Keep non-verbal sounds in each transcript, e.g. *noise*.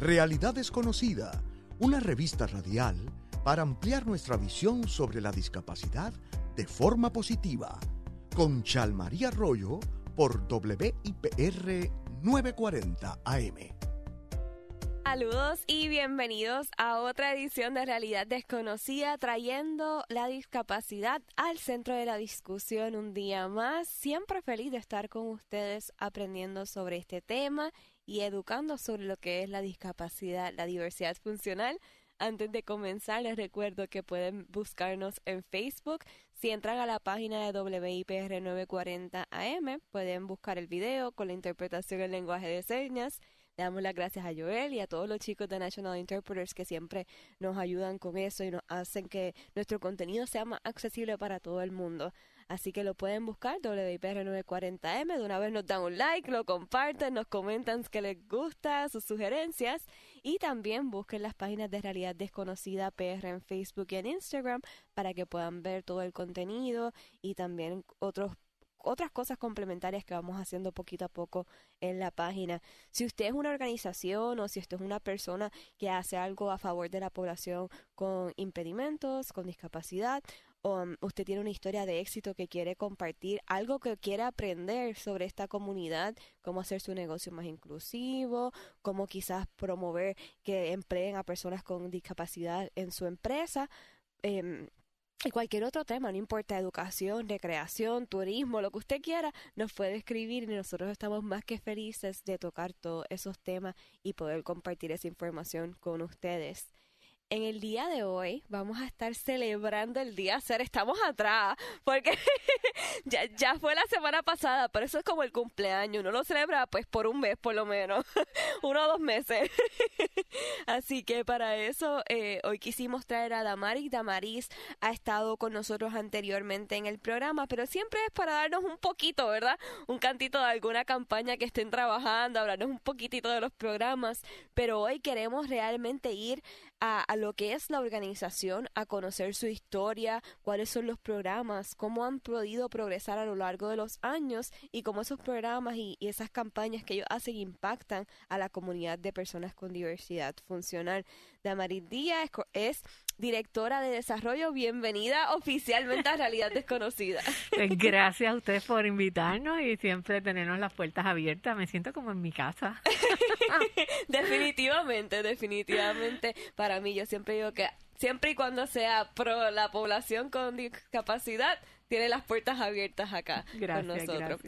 Realidad Desconocida, una revista radial para ampliar nuestra visión sobre la discapacidad de forma positiva. Con Chalmaría Arroyo por WIPR 940 AM. Saludos y bienvenidos a otra edición de Realidad Desconocida, trayendo la discapacidad al centro de la discusión un día más. Siempre feliz de estar con ustedes aprendiendo sobre este tema y educando sobre lo que es la discapacidad, la diversidad funcional. Antes de comenzar, les recuerdo que pueden buscarnos en Facebook. Si entran a la página de WIPR 940 AM, pueden buscar el video con la interpretación en lenguaje de señas le damos las gracias a Joel y a todos los chicos de National Interpreters que siempre nos ayudan con eso y nos hacen que nuestro contenido sea más accesible para todo el mundo. Así que lo pueden buscar, WIPR940M. De una vez nos dan un like, lo comparten, nos comentan que les gusta, sus sugerencias. Y también busquen las páginas de Realidad Desconocida PR en Facebook y en Instagram para que puedan ver todo el contenido y también otros otras cosas complementarias que vamos haciendo poquito a poco en la página. Si usted es una organización o si usted es una persona que hace algo a favor de la población con impedimentos, con discapacidad, um, usted tiene una historia de éxito que quiere compartir, algo que quiere aprender sobre esta comunidad, cómo hacer su negocio más inclusivo, cómo quizás promover que empleen a personas con discapacidad en su empresa, eh, y cualquier otro tema, no importa educación, recreación, turismo, lo que usted quiera, nos puede escribir y nosotros estamos más que felices de tocar todos esos temas y poder compartir esa información con ustedes en el día de hoy vamos a estar celebrando el día ser. Estamos atrás, porque *laughs* ya, ya fue la semana pasada, pero eso es como el cumpleaños. Uno lo celebra pues por un mes por lo menos, *laughs* uno o dos meses. *laughs* Así que para eso eh, hoy quisimos traer a Damaris. Damaris ha estado con nosotros anteriormente en el programa, pero siempre es para darnos un poquito, ¿verdad? Un cantito de alguna campaña que estén trabajando, hablarnos un poquitito de los programas. Pero hoy queremos realmente ir a, lo que es la organización, a conocer su historia, cuáles son los programas, cómo han podido progresar a lo largo de los años y cómo esos programas y, esas campañas que ellos hacen impactan a la comunidad de personas con diversidad funcional. Damaris Díaz es directora de desarrollo. Bienvenida oficialmente a Realidad Desconocida. *laughs* Pues gracias a ustedes por invitarnos y siempre tenernos las puertas abiertas. Me siento como en mi casa. *laughs* definitivamente, definitivamente. Para mí, yo siempre digo que siempre y cuando sea pro la población con discapacidad, tiene las puertas abiertas acá con nosotros.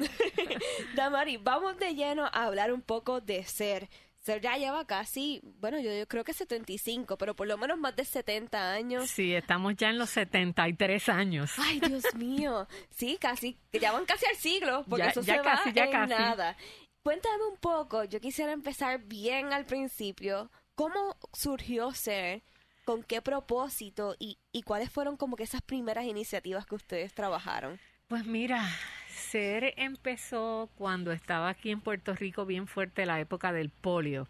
*laughs* Damari, vamos de lleno a hablar un poco de ser. Ser ya lleva casi, bueno, yo, creo que 75, pero por lo menos más de 70 años. Sí, estamos ya en los 73 años. Ay, Dios *laughs* mío. Sí, casi, ya van casi al siglo, porque eso se va ya en nada. Cuéntame un poco, yo quisiera empezar bien al principio. ¿Cómo surgió Ser? ¿Con qué propósito? Y, y cuáles fueron como que esas primeras iniciativas que ustedes trabajaron? Pues mira, ser empezó cuando estaba aquí en Puerto Rico bien fuerte la época del polio.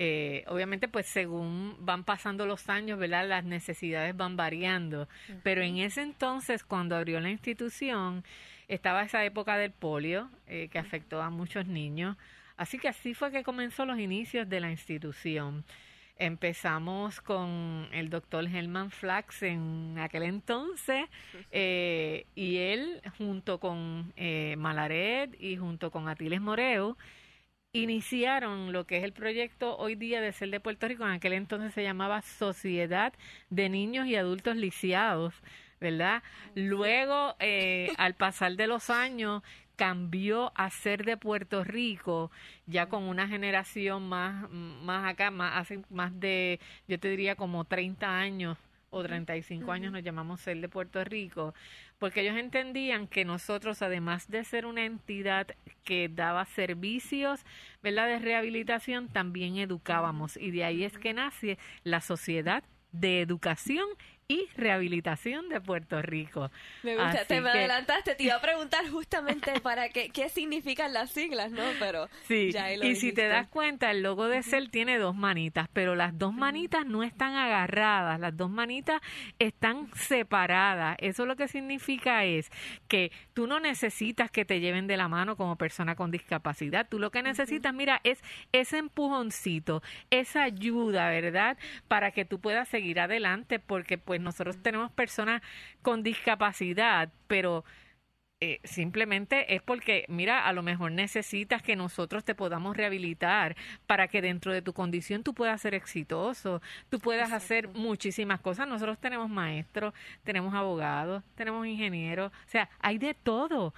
Eh, obviamente, pues según van pasando los años, ¿verdad? Las necesidades van variando. Pero en ese entonces, cuando abrió la institución, estaba esa época del polio eh, que afectó a muchos niños. Así que así fue que comenzó los inicios de la institución. Empezamos con el doctor Helman Flax en aquel entonces eh, y él junto con eh, Malaret y junto con Atiles Moreo iniciaron lo que es el proyecto hoy día de ser de Puerto Rico. En aquel entonces se llamaba Sociedad de Niños y Adultos Lisiados, ¿verdad? Luego, eh, al pasar de los años, cambió a ser de Puerto Rico ya con una generación más, más acá, más, hace más de, yo te diría como 30 años o 35 años nos llamamos ser de Puerto Rico, porque ellos entendían que nosotros, además de ser una entidad que daba servicios, ¿verdad?, de rehabilitación, también educábamos. Y de ahí es que nace la sociedad de educación y Rehabilitación de Puerto Rico. Me gusta, te me adelantaste, te iba a preguntar *laughs* justamente para qué, qué significan las siglas, ¿no? Pero sí, y si te das cuenta, el logo de CEL tiene dos manitas, pero las dos manitas no están agarradas, las dos manitas están separadas. Eso lo que significa es que tú no necesitas que te lleven de la mano como persona con discapacidad, tú lo que necesitas, mira, es ese empujoncito, esa ayuda, ¿verdad? Para que tú puedas seguir adelante, porque pues nosotros tenemos personas con discapacidad, pero eh, simplemente es porque, mira, a lo mejor necesitas que nosotros te podamos rehabilitar para que dentro de tu condición tú puedas ser exitoso, tú puedas hacer muchísimas cosas. Nosotros tenemos maestros, tenemos abogados, tenemos ingenieros, o sea, hay de todo.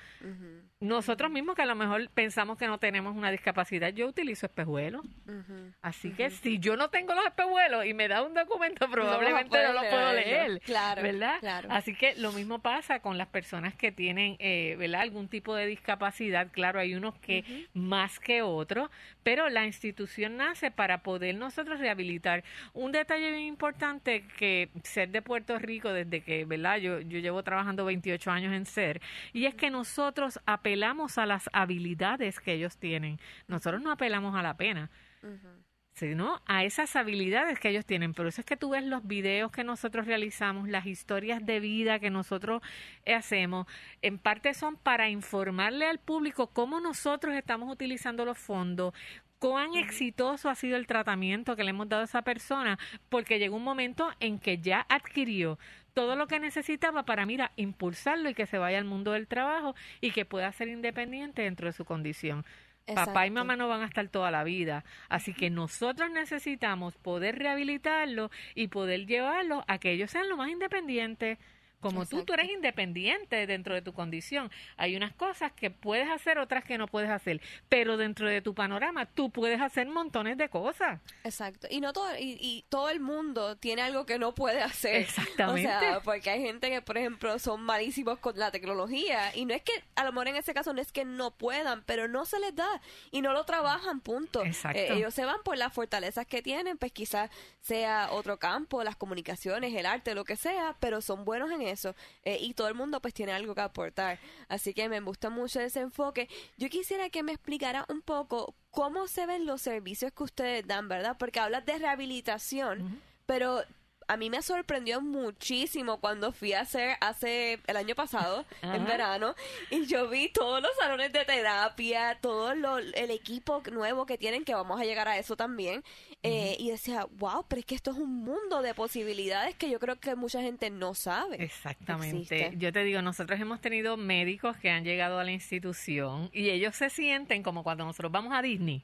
Nosotros mismos que a lo mejor pensamos que no tenemos una discapacidad, yo utilizo espejuelos. Así que si yo no tengo los espejuelos y me da un documento, probablemente no, lo puedo leer. Claro, ¿verdad? Así que lo mismo pasa con las personas que tienen... Eh, eh, ¿verdad? algún tipo de discapacidad. Claro, hay unos que más que otros, pero la institución nace para poder nosotros rehabilitar. Un detalle bien importante que ser de Puerto Rico desde que, ¿verdad? Yo, yo llevo trabajando 28 años en ser, y es que nosotros apelamos a las habilidades que ellos tienen. Nosotros no apelamos a la pena sino a esas habilidades que ellos tienen. Por eso es que tú ves los videos que nosotros realizamos, las historias de vida que nosotros hacemos, en parte son para informarle al público cómo nosotros estamos utilizando los fondos, cuán exitoso ha sido el tratamiento que le hemos dado a esa persona, porque llegó un momento en que ya adquirió todo lo que necesitaba para, mira, impulsarlo y que se vaya al mundo del trabajo y que pueda ser independiente dentro de su condición. Papá y mamá no van a estar toda la vida. Así que nosotros necesitamos poder rehabilitarlo y poder llevarlo a que ellos sean lo más independientes como tú, tú eres independiente dentro de tu condición. Hay unas cosas que puedes hacer, otras que no puedes hacer. Pero dentro de tu panorama, tú puedes hacer montones de cosas. Exacto. Y no todo, y, todo el mundo tiene algo que no puede hacer. *laughs* Exactamente. O sea, porque hay gente que, por ejemplo, son malísimos con la tecnología. Y no es que, a lo mejor en ese caso, no es que no puedan, pero no se les da. Y no lo trabajan, punto. Exacto. Eh, ellos se van por las fortalezas que tienen, pues quizás sea otro campo, las comunicaciones, el arte, lo que sea, pero son buenos en eso. Eh, y todo el mundo pues tiene algo que aportar. Así que me gusta mucho ese enfoque. Yo quisiera que me explicara un poco cómo se ven los servicios que ustedes dan, ¿verdad? Porque hablas de rehabilitación, pero a mí me sorprendió muchísimo cuando fui a hacer hace el año pasado, *laughs* en verano, y yo vi todos los salones de terapia, todo el equipo nuevo que tienen, que vamos a llegar a eso también, eh, y decía, wow, pero es que esto es un mundo de posibilidades que yo creo que mucha gente no sabe. Exactamente. Yo te digo, nosotros hemos tenido médicos que han llegado a la institución y ellos se sienten como cuando nosotros vamos a Disney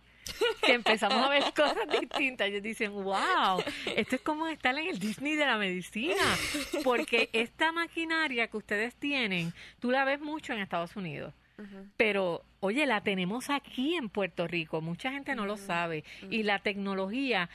que empezamos a ver cosas distintas. Ellos dicen, wow, esto es como estar en el Disney de la medicina, porque esta maquinaria que ustedes tienen, tú la ves mucho en Estados Unidos. Pero, oye, la tenemos aquí en Puerto Rico, mucha gente no lo sabe. Y la tecnología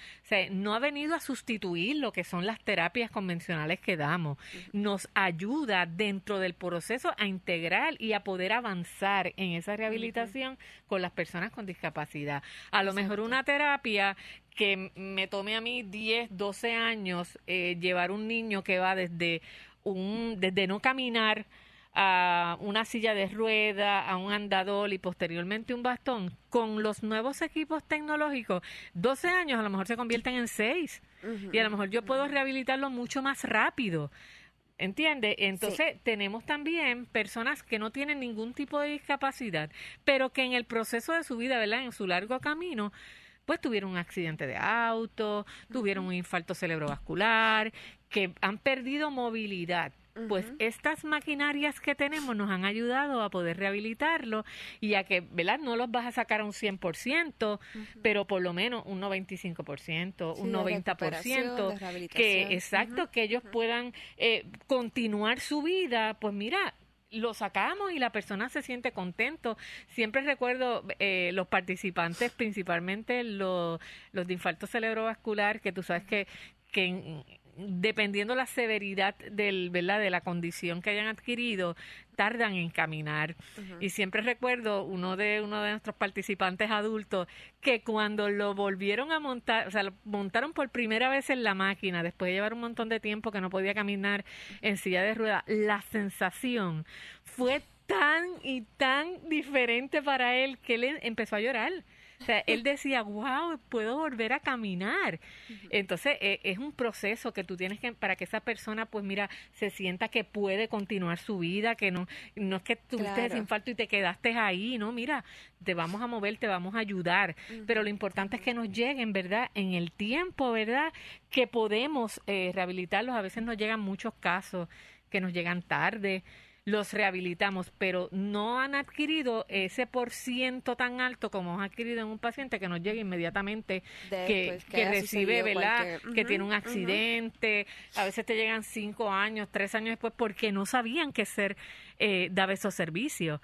no ha venido a sustituir lo que son las terapias convencionales que damos. Nos ayuda dentro del proceso a integrar y a poder avanzar en esa rehabilitación con las personas con discapacidad. A lo mejor una terapia que me tome a mí 10, 12 años eh, llevar un niño que va desde un desde no caminar a una silla de rueda, a un andador y posteriormente un bastón, con los nuevos equipos tecnológicos, 12 años a lo mejor se convierten en 6 y a lo mejor yo puedo rehabilitarlo mucho más rápido. ¿Entiende? Entonces tenemos también personas que no tienen ningún tipo de discapacidad, pero que en el proceso de su vida, ¿verdad? En su largo camino, pues tuvieron un accidente de auto, tuvieron un infarto cerebrovascular, que han perdido movilidad pues estas maquinarias que tenemos nos han ayudado a poder rehabilitarlo y a que, ¿verdad? No los vas a sacar a un 100%, pero por lo menos un 95%, un 90%, que exacto, que ellos puedan eh, continuar su vida, pues mira, lo sacamos y la persona se siente contento. Siempre recuerdo eh, los participantes, principalmente los, los de infarto cerebrovascular, que tú sabes que, que dependiendo la severidad del, ¿verdad? de la condición que hayan adquirido, tardan en caminar. Y siempre recuerdo uno de uno de nuestros participantes adultos que cuando lo volvieron a montar, o sea, lo montaron por primera vez en la máquina, después de llevar un montón de tiempo que no podía caminar en silla de ruedas, la sensación fue tan y tan diferente para él que él empezó a llorar. O sea, él decía, wow, puedo volver a caminar. Entonces, e, es un proceso que tú tienes que, para que esa persona, pues mira, se sienta que puede continuar su vida, que no, no es que tuviste ese infarto y te quedaste ahí, no, mira, te vamos a mover, te vamos a ayudar. Pero lo importante es que nos lleguen, ¿verdad? En el tiempo, ¿verdad? Que podemos eh, rehabilitarlos. A veces nos llegan muchos casos que nos llegan tarde los rehabilitamos, pero no han adquirido ese por ciento tan alto como han adquirido en un paciente que nos llega inmediatamente, que, que, recibe, ¿verdad? que tiene un accidente, a veces te llegan cinco años, tres años después, porque no sabían qué ser eh, daba esos servicios.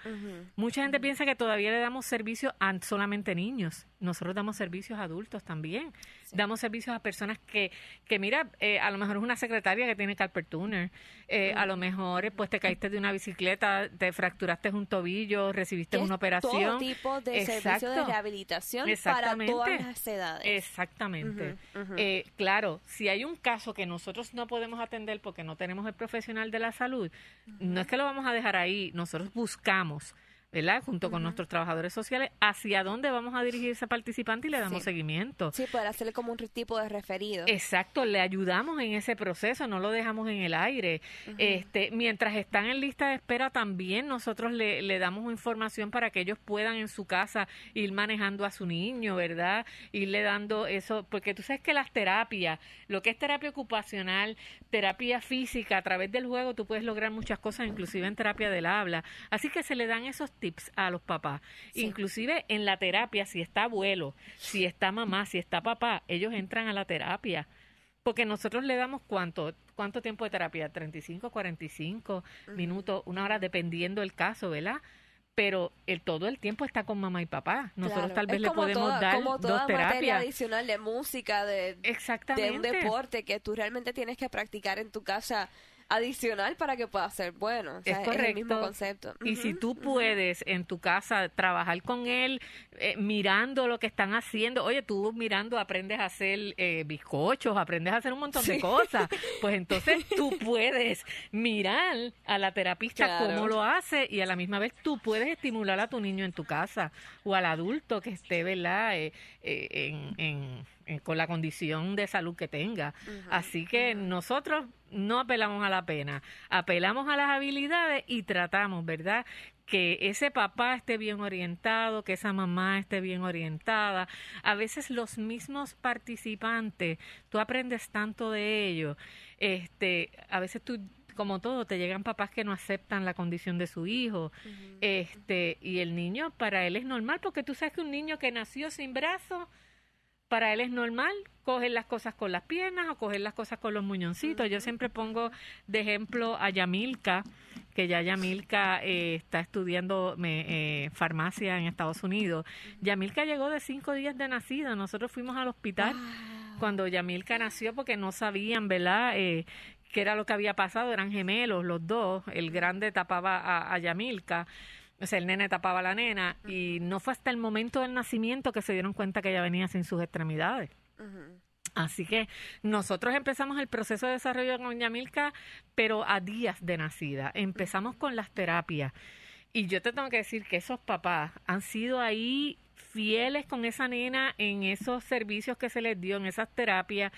Mucha gente piensa que todavía le damos servicio a solamente niños. Nosotros damos servicios a adultos también. Damos servicios a personas que, que mira, eh, a lo mejor es una secretaria que tiene carpet tuner. Eh, a lo mejor pues te caíste de una bicicleta, te fracturaste un tobillo, recibiste una operación. Todo tipo de servicio de rehabilitación para todas las edades. Exactamente. claro, si hay un caso que nosotros no podemos atender porque no tenemos el profesional de la salud, no es que lo vamos a dejar ahí, nosotros buscamos ¿verdad? Junto con nuestros trabajadores sociales, hacia dónde vamos a dirigir ese participante y le damos seguimiento. Sí, poder hacerle como un tipo de referido. Exacto, le ayudamos en ese proceso, no lo dejamos en el aire. este Mientras están en lista de espera, también nosotros le, le damos información para que ellos puedan en su casa ir manejando a su niño, ¿verdad? Irle dando eso, porque tú sabes que las terapias, lo que es terapia ocupacional, terapia física, a través del juego tú puedes lograr muchas cosas, inclusive en terapia del habla. Así que se le dan esos tips a los papás. Inclusive en la terapia, si está abuelo, si está mamá, si está papá, ellos entran a la terapia. Porque nosotros le damos cuánto, cuánto tiempo de terapia, 35, 45 minutos, una hora, dependiendo el caso, ¿verdad? pero el todo el tiempo está con mamá y papá. Nosotros tal vez le podemos dar como toda dos terapias adicional de música, de, de un deporte que tú realmente tienes que practicar en tu casa adicional para que pueda ser bueno. es correcto. el mismo concepto. Y si tú puedes en tu casa trabajar con él, eh, mirando lo que están haciendo, oye, tú mirando aprendes a hacer eh, bizcochos, aprendes a hacer un montón de cosas, *laughs* pues entonces tú puedes mirar a la terapista cómo lo hace y a la misma vez tú puedes estimular a tu niño en tu casa o al adulto que esté, ¿verdad? Eh, en, en eh, con la condición de salud que tenga. Así que nosotros no apelamos a la pena, apelamos a las habilidades y tratamos, ¿verdad? que ese papá esté bien orientado, que esa mamá esté bien orientada. A veces los mismos participantes, tú aprendes tanto de ellos. Este, a veces tú como todo, te llegan papás que no aceptan la condición de su hijo. Este, y el niño para él es normal porque tú sabes que un niño que nació sin brazos para él es normal coger las cosas con las piernas o coger las cosas con los muñoncitos. Yo siempre pongo de ejemplo a Yamilka, que ya Yamilka eh, está estudiando eh, farmacia en Estados Unidos. Yamilka llegó de cinco días de nacida. Nosotros fuimos al hospital cuando Yamilka nació porque no sabían, ¿verdad? Eh, qué era lo que había pasado. Eran gemelos los dos. El grande tapaba a, a Yamilka o sea, el nene tapaba a la nena y no fue hasta el momento del nacimiento que se dieron cuenta que ella venía sin sus extremidades. Así que nosotros empezamos el proceso de desarrollo con Yamilka, pero a días de nacida. Empezamos con las terapias. Y yo te tengo que decir que esos papás han sido ahí fieles con esa nena en esos servicios que se les dio, en esas terapias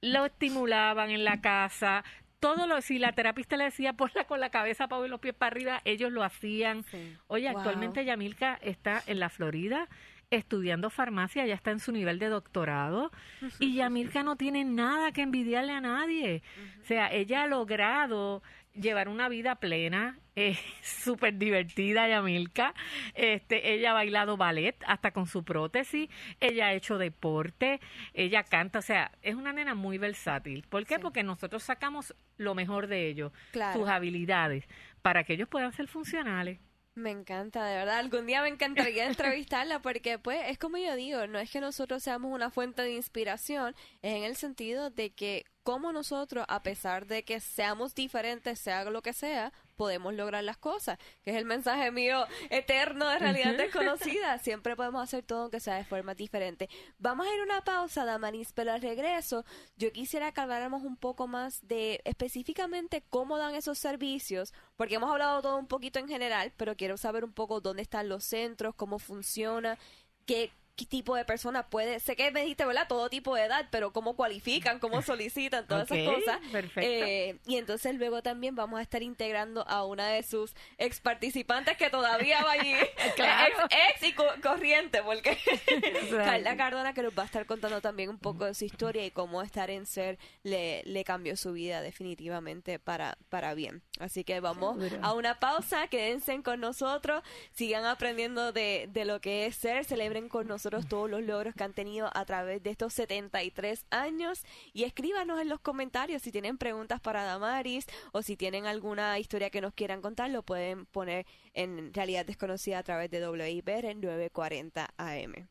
lo estimulaban en la casa, todo lo, si la terapista le decía ponla con la cabeza para y los pies para arriba, ellos lo hacían. Oye, actualmente Yamilka está en la Florida estudiando farmacia, ya está en su nivel de doctorado y Yamilka no tiene nada que envidiarle a nadie. O sea, ella ha logrado llevar una vida plena, es *laughs* súper divertida Yamilka. Este, ella ha bailado ballet hasta con su prótesis, ella ha hecho deporte, ella canta, o sea, es una nena muy versátil. ¿Por qué? Porque nosotros sacamos lo mejor de ellos, sus habilidades, para que ellos puedan ser funcionales. Me encanta, de verdad. Algún día me encantaría *laughs* entrevistarla porque, pues, es como yo digo, no es que nosotros seamos una fuente de inspiración, es en el sentido de que como nosotros, a pesar de que seamos diferentes, sea lo que sea, podemos lograr las cosas, que es el mensaje mío eterno de realidad desconocida. Siempre podemos hacer todo aunque sea de forma diferente. Vamos a ir a una pausa, Damaris, pero al regreso yo quisiera que habláramos un poco más de específicamente cómo dan esos servicios, porque hemos hablado todo un poquito en general, pero quiero saber un poco dónde están los centros, cómo funciona, qué qué tipo de persona puede, sé que me dijiste, ¿verdad? Todo tipo de edad, pero cómo cualifican, cómo solicitan, todas esas cosas. Perfecto. Eh, y entonces luego también vamos a estar integrando a una de sus ex participantes que todavía va allí, *laughs* Claro. ex, ex y co- corriente, porque *laughs* Carla Cardona que nos va a estar contando también un poco de su historia y cómo estar en ser le, le cambió su vida definitivamente para, para bien. Así que vamos Seguro. a una pausa, quédense con nosotros, sigan aprendiendo de, de lo que es ser, celebren con nosotros todos los logros que han tenido a través de estos 73 años y escríbanos en los comentarios si tienen preguntas para Damaris o si tienen alguna historia que nos quieran contar, lo pueden poner en Realidad Desconocida a través de WIPR en 940 AM.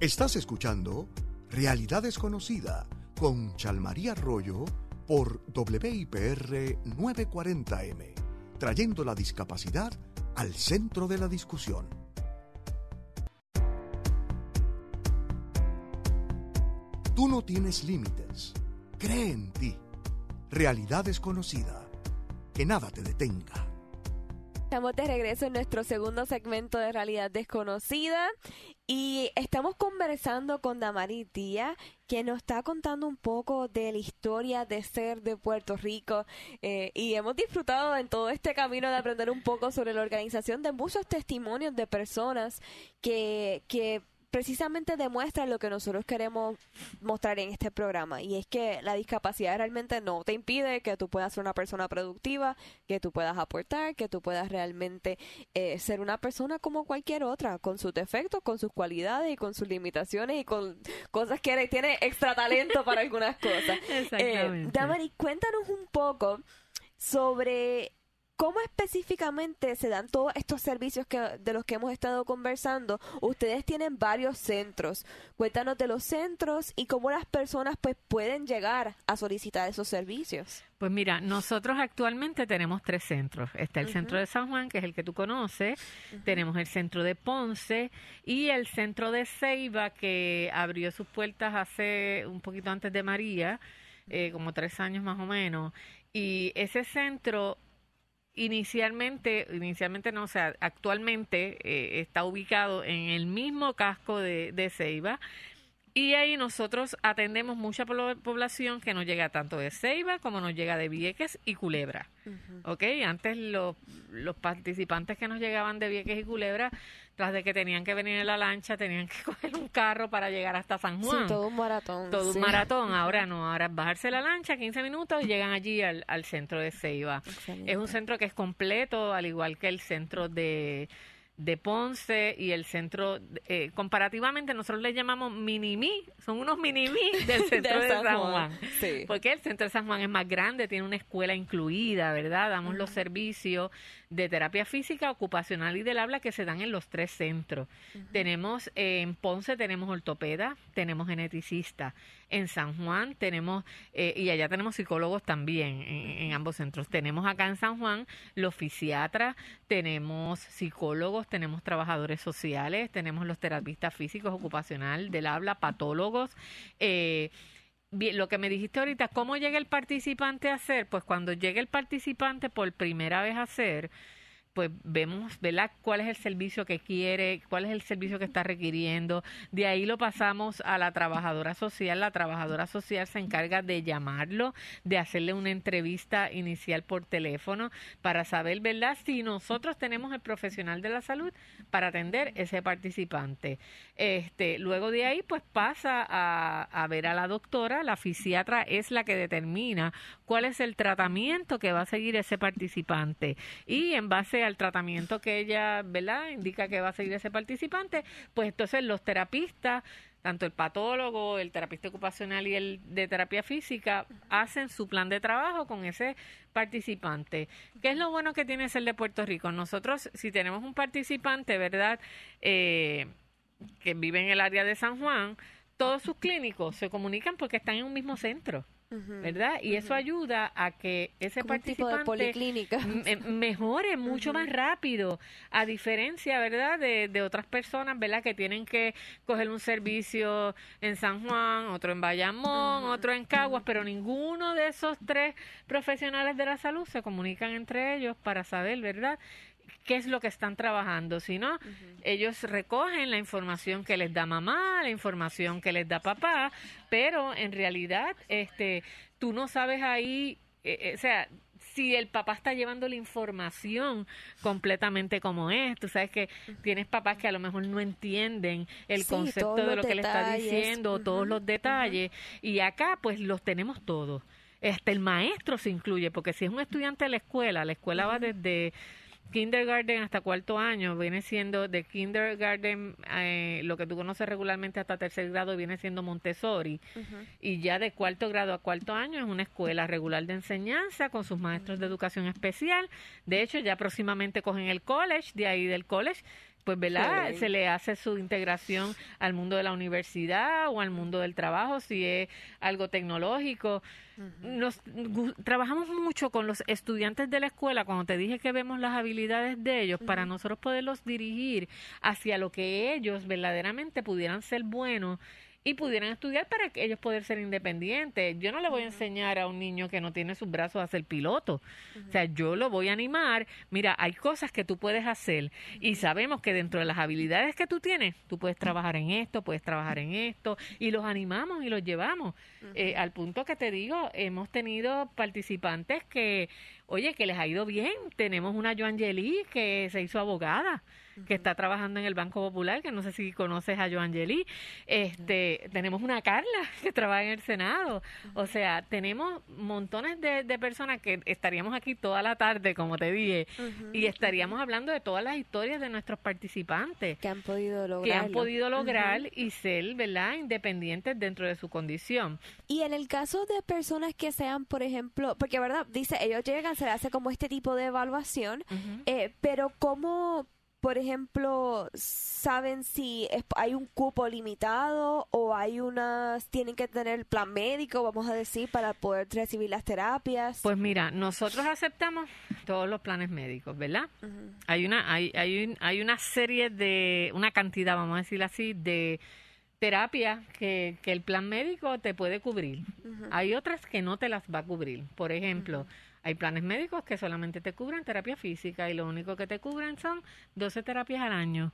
Estás escuchando Realidad Desconocida con Chalmaría Arroyo por WIPR 940M, trayendo la discapacidad al centro de la discusión. Tú no tienes límites. Cree en ti. Realidad Desconocida. Que nada te detenga. Estamos de regreso en nuestro segundo segmento de Realidad Desconocida y estamos conversando con Damaris Díaz, que nos está contando un poco de la historia de ser de Puerto Rico eh, y hemos disfrutado en todo este camino de aprender un poco sobre la organización de muchos testimonios de personas que, que precisamente demuestran lo que nosotros queremos mostrar en este programa y es que la discapacidad realmente no te impide que tú puedas ser una persona productiva, que tú puedas aportar, que tú puedas realmente eh, ser una persona como cualquier otra, con sus defectos, con sus cualidades y con sus limitaciones y con cosas que tiene extra talento para algunas cosas. *laughs* Eh, Exactamente. Damari, cuéntanos un poco sobre cómo específicamente se dan todos estos servicios que, de los que hemos estado conversando. Ustedes tienen varios centros. Cuéntanos de los centros y cómo las personas pues pueden llegar a solicitar esos servicios. Pues mira, nosotros actualmente tenemos tres centros. Está el centro de San Juan, que es el que tú conoces, tenemos el centro de Ponce y el centro de Ceiba, que abrió sus puertas hace un poquito antes de María, eh, como tres años más o menos. Y ese centro inicialmente, inicialmente no, o sea, actualmente eh, está ubicado en el mismo casco de, de Ceiba. Y ahí nosotros atendemos mucha población que nos llega tanto de Ceiba como nos llega de Vieques y Culebra. ¿Ok? Antes los, los participantes que nos llegaban de Vieques y Culebra, tras de que tenían que venir en la lancha, tenían que *laughs* coger un carro para llegar hasta San Juan. Sí, todo un maratón. Todo sí. un maratón. Ahora no, ahora es bajarse la lancha, 15 minutos y llegan allí al, al centro de Ceiba. Excelente. Es un centro que es completo, al igual que el centro de, de Ponce y el centro, eh, comparativamente nosotros le llamamos mini-mi, son unos mini-mi *laughs* del centro de, San, Juan. Sí. Porque el centro de San Juan es más grande, tiene una escuela incluida, ¿verdad? Damos los servicios de terapia física, ocupacional y del habla que se dan en los tres centros. Tenemos eh, en Ponce tenemos ortopeda, tenemos geneticista. En San Juan tenemos, eh, y allá tenemos psicólogos también en, en ambos centros. Tenemos acá en San Juan los fisiatras, tenemos psicólogos, tenemos trabajadores sociales, tenemos los terapistas físicos, ocupacional, del habla, patólogos. Eh, lo que me dijiste ahorita, ¿cómo llega el participante a hacer? Pues cuando llega el participante por primera vez a hacer, pues vemos, ¿verdad? ¿Cuál es el servicio que quiere? ¿Cuál es el servicio que está requiriendo? De ahí lo pasamos a la trabajadora social. La trabajadora social se encarga de llamarlo, de hacerle una entrevista inicial por teléfono para saber, ¿verdad? Si nosotros tenemos el profesional de la salud para atender ese participante. Este, luego de ahí, pues pasa a, a ver a la doctora. La fisiatra es la que determina cuál es el tratamiento que va a seguir ese participante. Y en base a al tratamiento que ella, ¿verdad? Indica que va a seguir ese participante, pues entonces los terapistas tanto el patólogo, el terapista ocupacional y el de terapia física hacen su plan de trabajo con ese participante. ¿Qué es lo bueno que tiene ser de Puerto Rico? Nosotros, si tenemos un participante, ¿verdad? Eh, que vive en el área de San Juan, todos sus clínicos se comunican porque están en un mismo centro. ¿Verdad? Y eso ayuda a que ese participante mejore mucho más rápido, a diferencia, ¿verdad? De, de, otras personas, ¿verdad? Que tienen que coger un servicio en San Juan, otro en Bayamón, otro en Caguas, pero ninguno de esos tres profesionales de la salud se comunican entre ellos para saber, ¿verdad? Qué es lo que están trabajando, sino ellos recogen la información que les da mamá, la información que les da papá, pero en realidad este tú no sabes ahí, eh, eh, o sea, si el papá está llevando la información completamente como es. Tú sabes que tienes papás que a lo mejor no entienden el concepto de lo que le está diciendo, todos los detalles, y acá pues los tenemos todos. Este, el maestro se incluye, porque si es un estudiante de la escuela, la escuela va desde kindergarten hasta cuarto año viene siendo de kindergarten, eh, lo que tú conoces regularmente hasta tercer grado viene siendo Montessori. Y ya de cuarto grado a cuarto año es una escuela regular de enseñanza con sus maestros de educación especial. De hecho, ya próximamente cogen el college, de ahí del college pues ¿verdad? Se le hace su integración al mundo de la universidad o al mundo del trabajo, si es algo tecnológico. Nos trabajamos mucho con los estudiantes de la escuela cuando te dije que vemos las habilidades de ellos para nosotros poderlos dirigir hacia lo que ellos verdaderamente pudieran ser buenos y pudieran estudiar para que ellos puedan ser independientes. Yo no le voy a enseñar a un niño que no tiene sus brazos a ser piloto. O sea, yo lo voy a animar. Mira, hay cosas que tú puedes hacer y sabemos que dentro de las habilidades que tú tienes, tú puedes trabajar en esto, puedes trabajar en esto y los animamos y los llevamos. Eh, al punto que te digo, hemos tenido participantes que, oye, que les ha ido bien. Tenemos una Joangeli que se hizo abogada que está trabajando en el Banco Popular, que no sé si conoces a Joangeli. Este, tenemos una Carla que trabaja en el Senado. O sea, tenemos montones de, personas que estaríamos aquí toda la tarde, como te dije, y estaríamos hablando de todas las historias de nuestros participantes. Que han podido lograr. Que han podido lograr y ser, ¿verdad?, independientes dentro de su condición. Y en el caso de personas que sean, por ejemplo, porque, ¿verdad? Dice, ellos llegan, se hace como este tipo de evaluación, eh, pero ¿cómo por ejemplo, saben si hay un cupo limitado o hay unas, tienen que tener el plan médico, vamos a decir, para poder recibir las terapias? Pues mira, nosotros aceptamos todos los planes médicos, ¿verdad? Hay una, hay, hay, hay una serie de, una cantidad, vamos a decir así, de terapias que, que el plan médico te puede cubrir. Hay otras que no te las va a cubrir. Por ejemplo, hay planes médicos que solamente te cubren terapia física y lo único que te cubren son 12 terapias al año.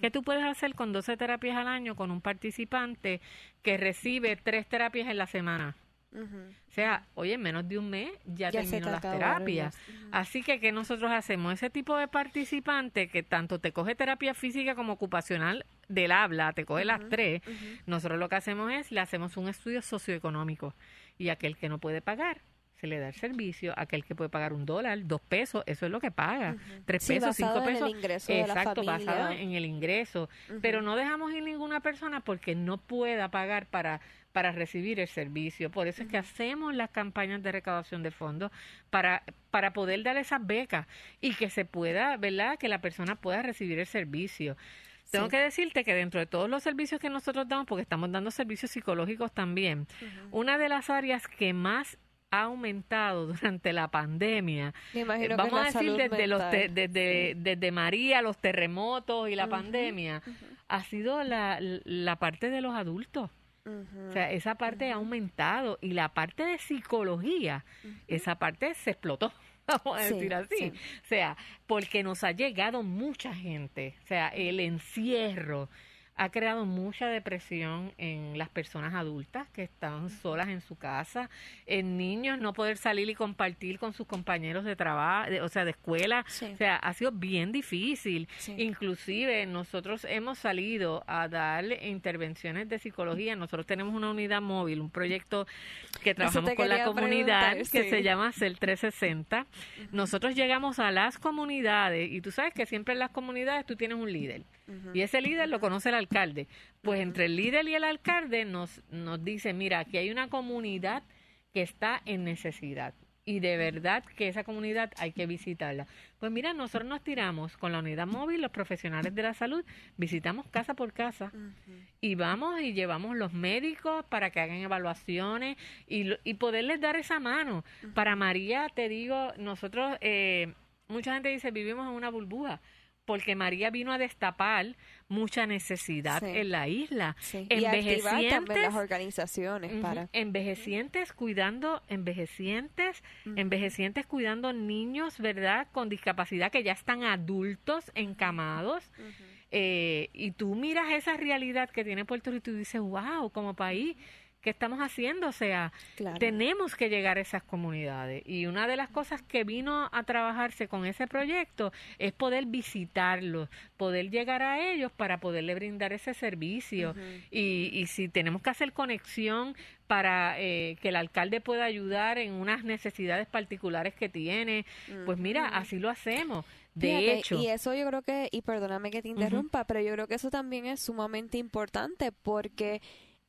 ¿Qué tú puedes hacer con 12 terapias al año con un participante que recibe tres terapias en la semana? O sea, oye, en menos de un mes ya, terminó las terapias. Así que, ¿qué nosotros hacemos? Ese tipo de participante que tanto te coge terapia física como ocupacional del habla, te coge las tres, nosotros lo que hacemos es, le hacemos un estudio socioeconómico. Y aquel que no puede pagar, le da el servicio, aquel que puede pagar un dólar, dos pesos, eso es lo que paga, tres pesos, cinco pesos. exacto, basado en el ingreso. Pero no dejamos ir ninguna persona porque no pueda pagar para para recibir el servicio. Por eso es que hacemos las campañas de recaudación de fondos para, para poder dar esas becas y que se pueda, ¿verdad? Que la persona pueda recibir el servicio. Tengo que decirte que dentro de todos los servicios que nosotros damos, porque estamos dando servicios psicológicos también, una de las áreas que más ha aumentado *laughs* durante la pandemia. Vamos a decir desde, los desde, desde María, los terremotos y la pandemia, ha sido la, la parte de los adultos. O sea, esa parte ha aumentado y la parte de psicología, esa parte se explotó *laughs* vamos a decir así. O sea, porque nos ha llegado mucha gente. O sea, el encierro ha creado mucha depresión en las personas adultas que están solas en su casa, en niños no poder salir y compartir con sus compañeros de trabajo, o sea, de escuela, o sea, ha sido bien difícil. Inclusive nosotros hemos salido a dar intervenciones de psicología, nosotros tenemos una unidad móvil, un proyecto que trabajamos con la comunidad que se llama CEL 360. Nosotros llegamos a las comunidades y tú sabes que siempre en las comunidades tú tienes un líder y ese líder lo conoce el alcalde. Pues entre el líder y el alcalde nos, nos dice, mira, aquí hay una comunidad que está en necesidad y de verdad que esa comunidad hay que visitarla. Pues mira, nosotros nos tiramos con la unidad móvil, los profesionales de la salud, visitamos casa por casa y vamos y llevamos los médicos para que hagan evaluaciones y, y poderles dar esa mano. Para María, te digo, nosotros, eh, mucha gente dice, vivimos en una burbuja porque María vino a destapar mucha necesidad en la isla. Envejecientes, las organizaciones para envejecientes cuidando envejecientes, envejecientes cuidando niños, ¿verdad? Con discapacidad que ya están adultos, encamados. Eh, y tú miras esa realidad que tiene Puerto Rico y dices, wow, como país ¿Qué estamos haciendo? O sea, tenemos que llegar a esas comunidades. Y una de las cosas que vino a trabajarse con ese proyecto es poder visitarlos, poder llegar a ellos para poderle brindar ese servicio. y, y si tenemos que hacer conexión para eh, que el alcalde pueda ayudar en unas necesidades particulares que tiene, pues mira, así lo hacemos. De hecho. Y eso yo creo que, y perdóname que te interrumpa, pero yo creo que eso también es sumamente importante porque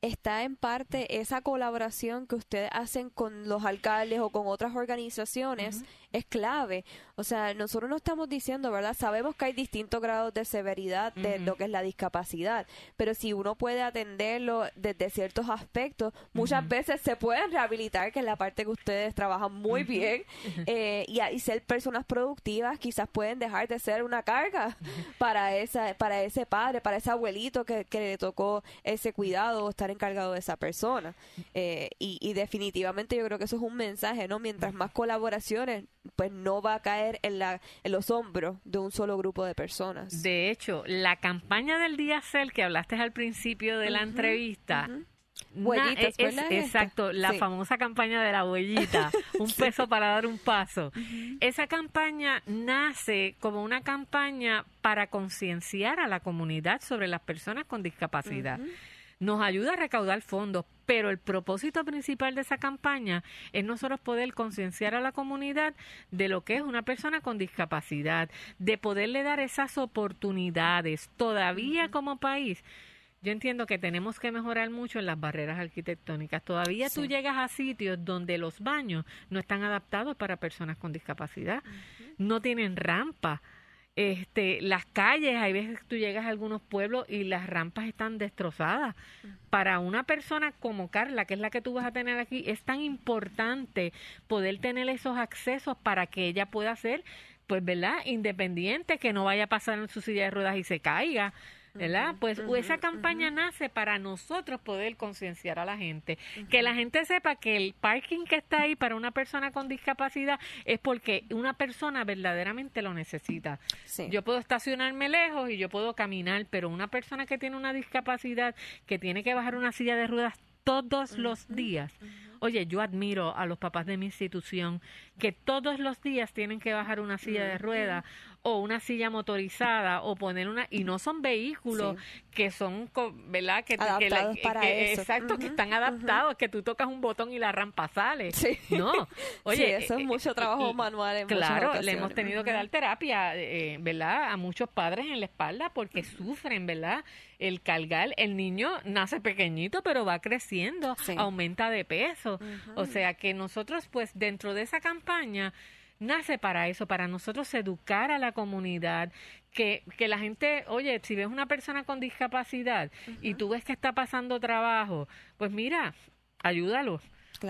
está en parte esa colaboración que ustedes hacen con los alcaldes o con otras organizaciones es clave. O sea, nosotros no estamos diciendo, ¿verdad? Sabemos que hay distintos grados de severidad de lo que es la discapacidad, pero si uno puede atenderlo desde ciertos aspectos, muchas veces se pueden rehabilitar, que es la parte que ustedes trabajan muy bien, eh, y, y, ser personas productivas, quizás pueden dejar de ser una carga para, esa, para ese padre, para ese abuelito que, que le tocó ese cuidado o estar encargado de esa persona. Eh, y, y definitivamente yo creo que eso es un mensaje, ¿no? Mientras más colaboraciones, pues no va a caer en, la, en los hombros de un solo grupo de personas. De hecho, la campaña del Día CEL que hablaste al principio de la entrevista, es, exacto, la famosa campaña de la huellita, *laughs* un peso para dar un paso. Esa campaña nace como una campaña para concienciar a la comunidad sobre las personas con discapacidad. Nos ayuda a recaudar fondos, pero el propósito principal de esa campaña es nosotros poder concienciar a la comunidad de lo que es una persona con discapacidad, de poderle dar esas oportunidades. Todavía como país, yo entiendo que tenemos que mejorar mucho en las barreras arquitectónicas. Todavía tú llegas a sitios donde los baños no están adaptados para personas con discapacidad, no tienen rampa este, las calles, hay veces que tú llegas a algunos pueblos y las rampas están destrozadas. Para una persona como Carla, que es la que tú vas a tener aquí, es tan importante poder tener esos accesos para que ella pueda ser, pues, ¿verdad? Independiente, que no vaya a pasar en su silla de ruedas y se caiga. ¿Verdad? Pues esa campaña nace para nosotros poder concienciar a la gente, que la gente sepa que el parking que está ahí para una persona con discapacidad es porque una persona verdaderamente lo necesita. Yo puedo estacionarme lejos y yo puedo caminar, pero una persona que tiene una discapacidad, que tiene que bajar una silla de ruedas todos los días, Oye, yo admiro a los papás de mi institución que todos los días tienen que bajar una silla de ruedas o una silla motorizada o poner una y no son vehículos que son verdad que, adaptados para eso. exacto que están adaptados que tú tocas un botón y la rampa sale no *laughs* oye eso es eh, mucho trabajo manual en claro le hemos tenido que dar terapia eh, verdad a muchos padres en la espalda porque sufren verdad el cargar el niño nace pequeñito pero va creciendo aumenta de peso. O sea que nosotros pues dentro de esa campaña nace para eso, para nosotros educar a la comunidad, que, que la gente, oye, si ves una persona con discapacidad y tú ves que está pasando trabajo, pues mira, ayúdalo.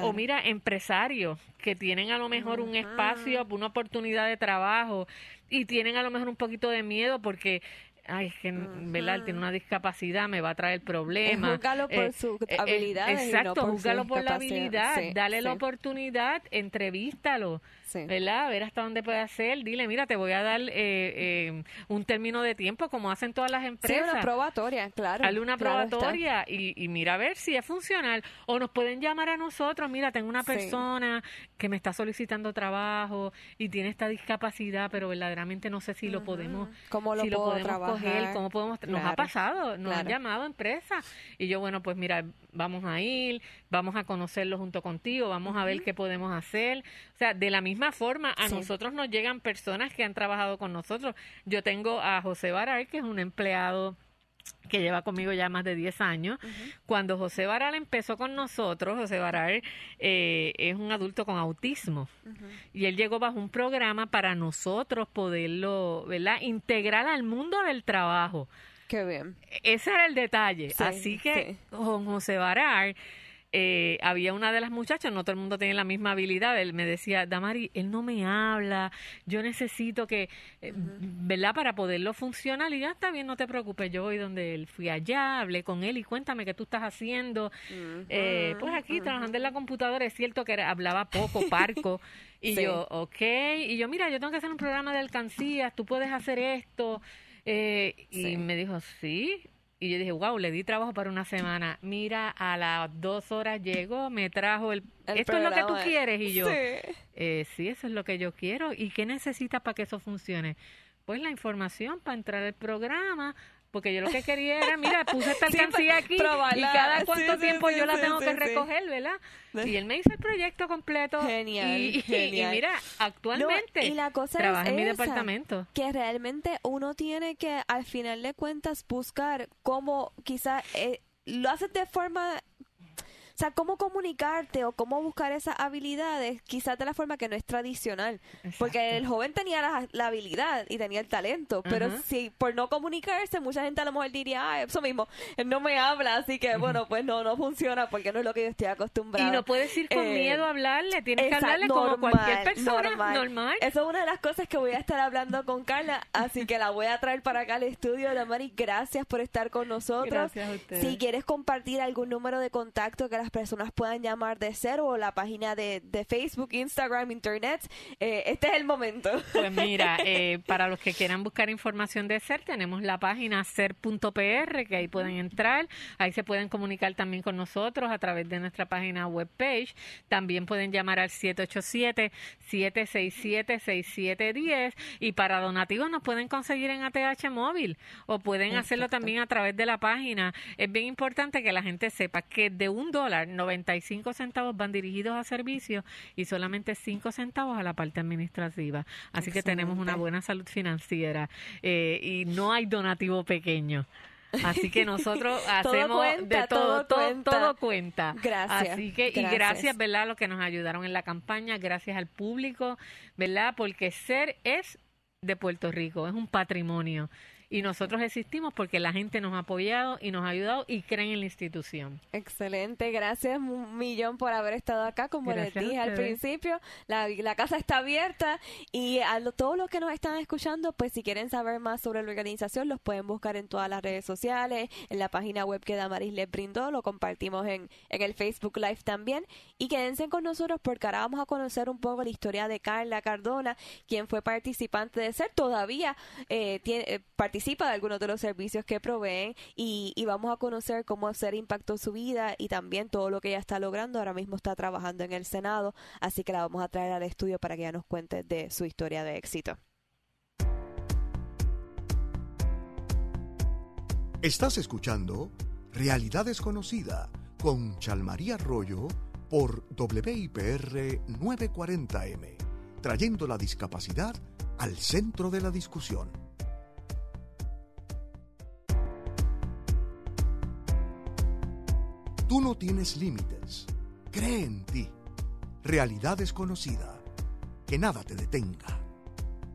O mira, empresarios que tienen a lo mejor un espacio, una oportunidad de trabajo y tienen a lo mejor un poquito de miedo porque ay, es que uh tiene una discapacidad, me va a traer problemas. Júzgalo por eh, su eh, habilidad. exacto, júzgalo por la habilidad, dale la oportunidad, entrevístalo. ¿Verdad? A ver hasta dónde puede hacer. Dile, mira, te voy a dar eh, eh, un término de tiempo como hacen todas las empresas. Sí, una probatoria, claro. Dale una probatoria y, mira a ver si es funcional. O nos pueden llamar a nosotros, mira, tengo una persona que me está solicitando trabajo y tiene esta discapacidad, pero verdaderamente no sé si lo podemos, ¿Cómo lo si lo podemos trabajar? coger, cómo podemos... Nos ha pasado, nos han llamado a empresas y yo, bueno, pues mira, vamos a ir, vamos a conocerlo junto contigo, vamos a ver qué podemos hacer. O sea, de la misma forma, a nosotros nos llegan personas que han trabajado con nosotros. Yo tengo a José Baral, que es un empleado que lleva conmigo ya más de 10 años. Cuando José Baral empezó con nosotros, José Baral eh, es un adulto con autismo y él llegó bajo un programa para nosotros poderlo, ¿verdad?, integrar al mundo del trabajo. Qué bien. Ese era el detalle. Así que con José Baral eh, había una de las muchachas, no todo el mundo tiene la misma habilidad, él me decía, Damari, él no me habla, yo necesito que, eh, ¿verdad? Para poderlo funcionar, y ya está bien, no te preocupes, yo voy donde él, fui allá, hablé con él y cuéntame qué tú estás haciendo. Eh, pues aquí, trabajando en la computadora, es cierto que hablaba poco, parco, *laughs* y yo, ok, y yo, mira, yo tengo que hacer un programa de alcancías, tú puedes hacer esto. Y me dijo, sí, y yo dije, wow, le di trabajo para una semana. Mira, a las dos horas llegó, me trajo el... ¿Esto es lo que tú quieres? Y yo, sí. Eh, sí, eso es lo que yo quiero. ¿Y qué necesitas para que eso funcione? Pues la información para entrar al programa, porque yo lo que quería era, mira, puse esta *laughs* alcancía aquí y cada cuánto tiempo yo la tengo que recoger, ¿verdad? Y él me hizo el proyecto completo. Genial, y, genial. y, mira, actualmente y la cosa trabaja en mi departamento. Que realmente uno tiene que, al final de cuentas, buscar cómo quizás eh, lo haces de forma o sea, cómo comunicarte o cómo buscar esas habilidades, quizás de la forma que no es tradicional. Porque el joven tenía la, habilidad y tenía el talento, pero si por no comunicarse, mucha gente a lo mejor diría, ah, eso mismo, él no me habla, así que bueno, pues no, no funciona porque no es lo que yo estoy acostumbrado. Y no puedes ir con eh, miedo a hablarle, tienes que hablarle como cualquier persona normal. Eso es una de las cosas que voy a estar hablando con Carla, así que la voy a traer para acá al estudio. Damari, gracias por estar con nosotros. Gracias a ustedes. Si quieres compartir algún número de contacto que las personas puedan llamar de cero o la página de, Facebook, Instagram, Internet, eh, este es el momento. Pues mira, *laughs* eh, para los que quieran buscar información de CER, tenemos la página ser.pr, que ahí pueden entrar, ahí se pueden comunicar también con nosotros a través de nuestra página webpage. También pueden llamar al 787-767-6710 y para donativos nos pueden conseguir en ATH móvil o pueden hacerlo también a través de la página. Es bien importante que la gente sepa que de un dólar, 95 centavos van dirigidos a servicios y solamente 5 centavos a la parte administrativa. Así que tenemos una buena salud financiera eh, y no hay donativo pequeño. Así que nosotros *laughs* hacemos de todo, todo, todo, cuenta. Gracias. Así que, y gracias, ¿verdad? A los que nos ayudaron en la campaña, gracias al público, ¿verdad? Porque ser es de Puerto Rico, es un patrimonio y nosotros existimos porque la gente nos ha apoyado y nos ha ayudado y creen en la institución. Excelente, gracias un millón por haber estado acá, como les dije al principio, la, casa está abierta y a todos los que nos están escuchando, pues si quieren saber más sobre la organización, los pueden buscar en todas las redes sociales, en la página web que Damaris les brindó, lo compartimos en, en el Facebook Live también. Y quédense con nosotros porque ahora vamos a conocer un poco la historia de Carla Cardona, quien fue participante de ser, todavía eh, tiene, eh, participa de algunos de los servicios que proveen y, vamos a conocer cómo hacer impacto su vida y también todo lo que ella está logrando. Ahora mismo está trabajando en el Senado, así que la vamos a traer al estudio para que ella nos cuente de su historia de éxito. Estás escuchando Realidad Desconocida con Chalmaría Arroyo por WIPR 940M, trayendo la discapacidad al centro de la discusión. Tú no tienes límites. Cree en ti. Realidad desconocida. Que nada te detenga.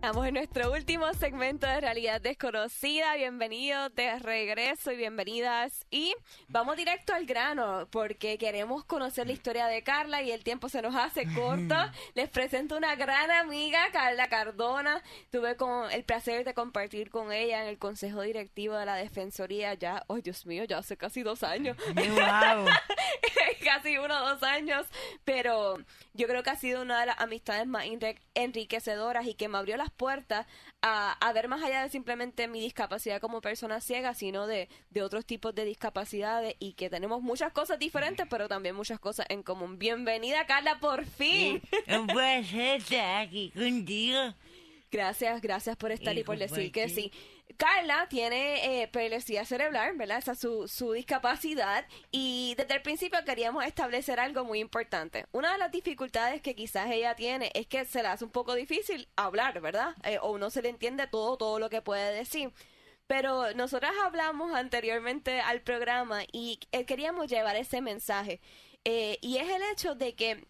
Estamos en nuestro último segmento de Realidad Desconocida. Bienvenidos de regreso y bienvenidas. Y vamos directo al grano porque queremos conocer la historia de Carla y el tiempo se nos hace corto. *laughs* Les presento una gran amiga, Carla Cardona. Tuve con el placer de compartir con ella en el Consejo Directivo de la Defensoría ya, oh Dios mío, ya hace casi dos años. *laughs* ¡Wow! *laughs* casi uno o dos años, pero yo creo que ha sido una de las amistades más enriquecedoras y que me abrió las puertas a, a, ver más allá de simplemente mi discapacidad como persona ciega, sino de, de otros tipos de discapacidades y que tenemos muchas cosas diferentes, pero también muchas cosas en común. Bienvenida, Carla, por fin. Un placer estar aquí contigo. Gracias, gracias por estar y por decir que sí. Carla tiene eh, cerebral, ¿verdad? Esa es su, su discapacidad. Y desde el principio queríamos establecer algo muy importante. Una de las dificultades que quizás ella tiene es que se le hace un poco difícil hablar, ¿verdad? Eh, o no se le entiende todo, todo lo que puede decir. Pero nosotras hablamos anteriormente al programa y eh, queríamos llevar ese mensaje. Eh, y es el hecho de que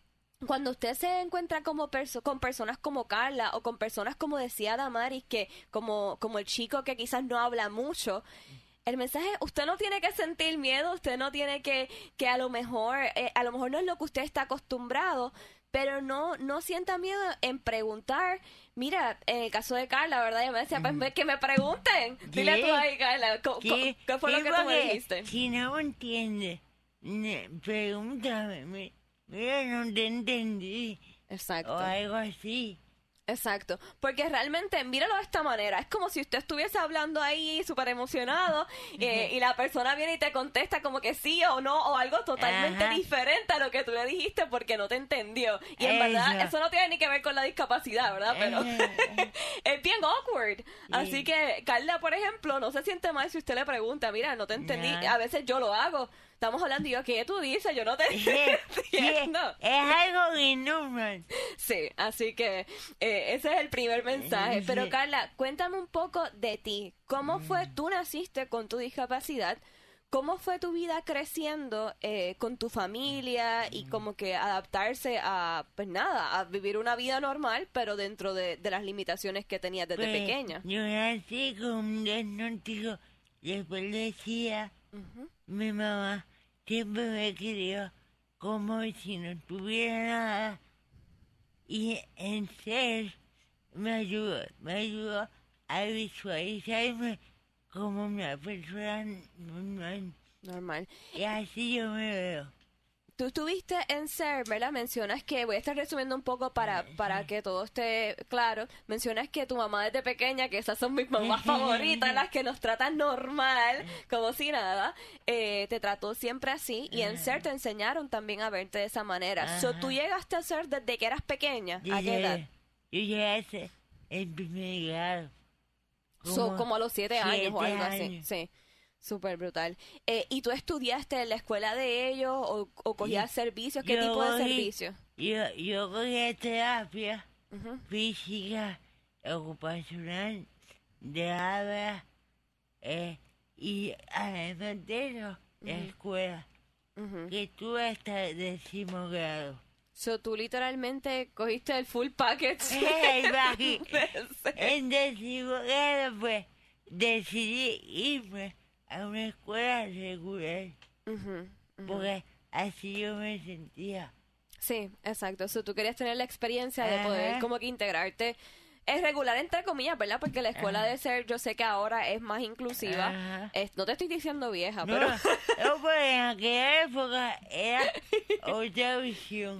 cuando usted se encuentra como con personas como Carla o con personas como decía Damaris, que como, como el chico que quizás no habla mucho, el mensaje, usted no tiene que sentir miedo, usted no tiene que, que a lo mejor, eh, a lo mejor no es lo que usted está acostumbrado, pero no, no sienta miedo en preguntar. Mira, en el caso de Carla, ¿verdad? Yo me decía, pues que me pregunten. Dile tú ahí, Carla, ¿qué, fue lo que tú me dijiste? Si no entiende, pregúntame. Mira, no te entendí. Exacto. O algo así. Exacto, porque realmente, míralo de esta manera, es como si usted estuviese hablando ahí súper emocionado eh, y la persona viene y te contesta como que sí o no o algo totalmente diferente a lo que tú le dijiste porque no te entendió. Y en verdad eso no tiene ni que ver con la discapacidad, ¿verdad? Pero *laughs* es bien awkward. Así que Carla, por ejemplo, no se siente mal si usted le pregunta, mira, no te entendí, a veces yo lo hago estamos hablando y yo, ¿qué tú dices? Yo no te *laughs* entiendo. es algo inhumano. Sí, así que eh, ese es el primer mensaje. Pero Carla, cuéntame un poco de ti. ¿Cómo fue, mm. tú naciste con tu discapacidad? ¿Cómo fue tu vida creciendo eh, con tu familia y mm. como que adaptarse a, pues nada, a vivir una vida normal, pero dentro de, las limitaciones que tenías desde pues, pequeña? Yo nací con un diagnóstico de policía. Mi mamá siempre me crió como si no tuviera nada. Y en ser me ayudó, me ayudó a visualizarme como una persona normal. Normal. Y así yo me veo. Tú estuviste en SER, ¿verdad? Mencionas que, voy a estar resumiendo un poco para, para que todo esté claro, mencionas que tu mamá desde pequeña, que esas son mis mamás favoritas, las que nos tratan normal, como si nada, eh, te trató siempre así y en SER te enseñaron también a verte de esa manera. So, ¿Tú llegaste a ser desde que eras pequeña? ¿A qué edad? Yo llegué a ser en primer grado. Como, como a los siete, años o algo así. Sí. Súper brutal. Eh, ¿Y tú estudiaste en la escuela de ellos o, o cogías servicios? ¿Qué tipo de servicios? Yo, yo cogía terapia física, ocupacional, de habla eh, y además de eso, la escuela, que tú hasta décimo grado. So, tú literalmente cogiste el full package. *laughs* *laughs* en décimo grado, pues, decidí irme a una escuela regular. Porque así yo me sentía. Sí, exacto. So, tú querías tener la experiencia de poder como que integrarte. Es regular entre comillas, ¿verdad? Porque la escuela de ser, yo sé que ahora es más inclusiva. no te estoy diciendo vieja, pero... No, pues en aquella época era *laughs* otra visión.